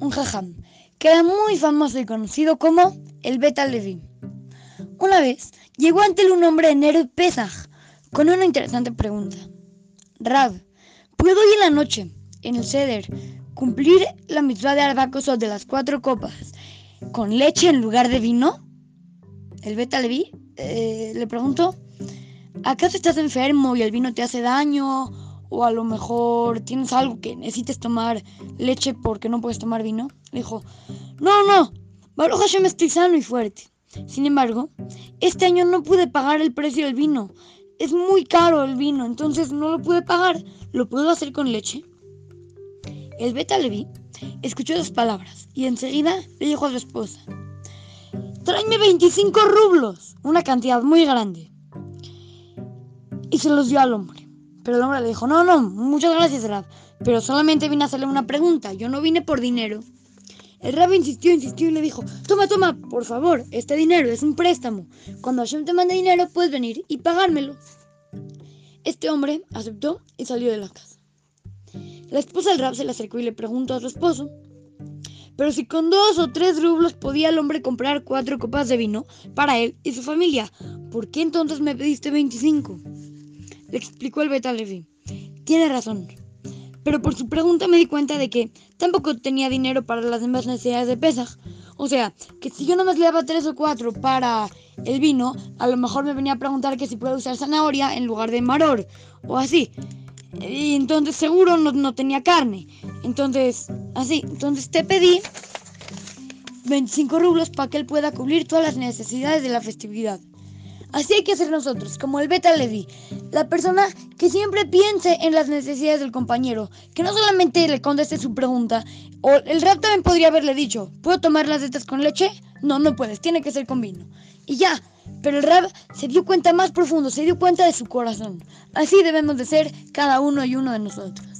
un jajam, que era muy famoso y conocido como el Beta Levi. Una vez llegó ante él un hombre de Nero Pesach con una interesante pregunta. Rab, ¿puedo hoy en la noche, en el Seder, cumplir la mitzvah de Arbacos de las cuatro copas con leche en lugar de vino? El Beta Levi eh, le preguntó, ¿acaso estás enfermo y el vino te hace daño? O a lo mejor tienes algo que necesites tomar leche porque no puedes tomar vino. Le dijo, no, no, Baruch Hashem estoy sano y fuerte. Sin embargo, este año no pude pagar el precio del vino. Es muy caro el vino, entonces no lo pude pagar. ¿Lo puedo hacer con leche? El Beta Levi escuchó las palabras y enseguida le dijo a su esposa, tráeme 25 rublos, una cantidad muy grande. Y se los dio al hombre. Pero el hombre le dijo, no, no, muchas gracias, Rab, pero solamente vine a hacerle una pregunta, yo no vine por dinero. El rab insistió, insistió y le dijo, toma, toma, por favor, este dinero es un préstamo. Cuando Hashem te mande dinero, puedes venir y pagármelo. Este hombre aceptó y salió de la casa. La esposa del rab se le acercó y le preguntó a su esposo, pero si con dos o tres rublos podía el hombre comprar cuatro copas de vino para él y su familia, ¿por qué entonces me pediste 25? Le explicó el Beta Levi. Tiene razón. Pero por su pregunta me di cuenta de que tampoco tenía dinero para las demás necesidades de Pesaj. O sea, que si yo nomás le daba tres o cuatro para el vino, a lo mejor me venía a preguntar que si puedo usar zanahoria en lugar de maror o así. Y entonces seguro no, no tenía carne. Entonces, así. Entonces te pedí 25 rublos para que él pueda cubrir todas las necesidades de la festividad. Así hay que ser nosotros, como el Beta Levi, la persona que siempre piense en las necesidades del compañero, que no solamente le conteste su pregunta, o el rap también podría haberle dicho, ¿puedo tomar las estas con leche? No, no puedes, tiene que ser con vino. Y ya, pero el rap se dio cuenta más profundo, se dio cuenta de su corazón. Así debemos de ser cada uno y uno de nosotros.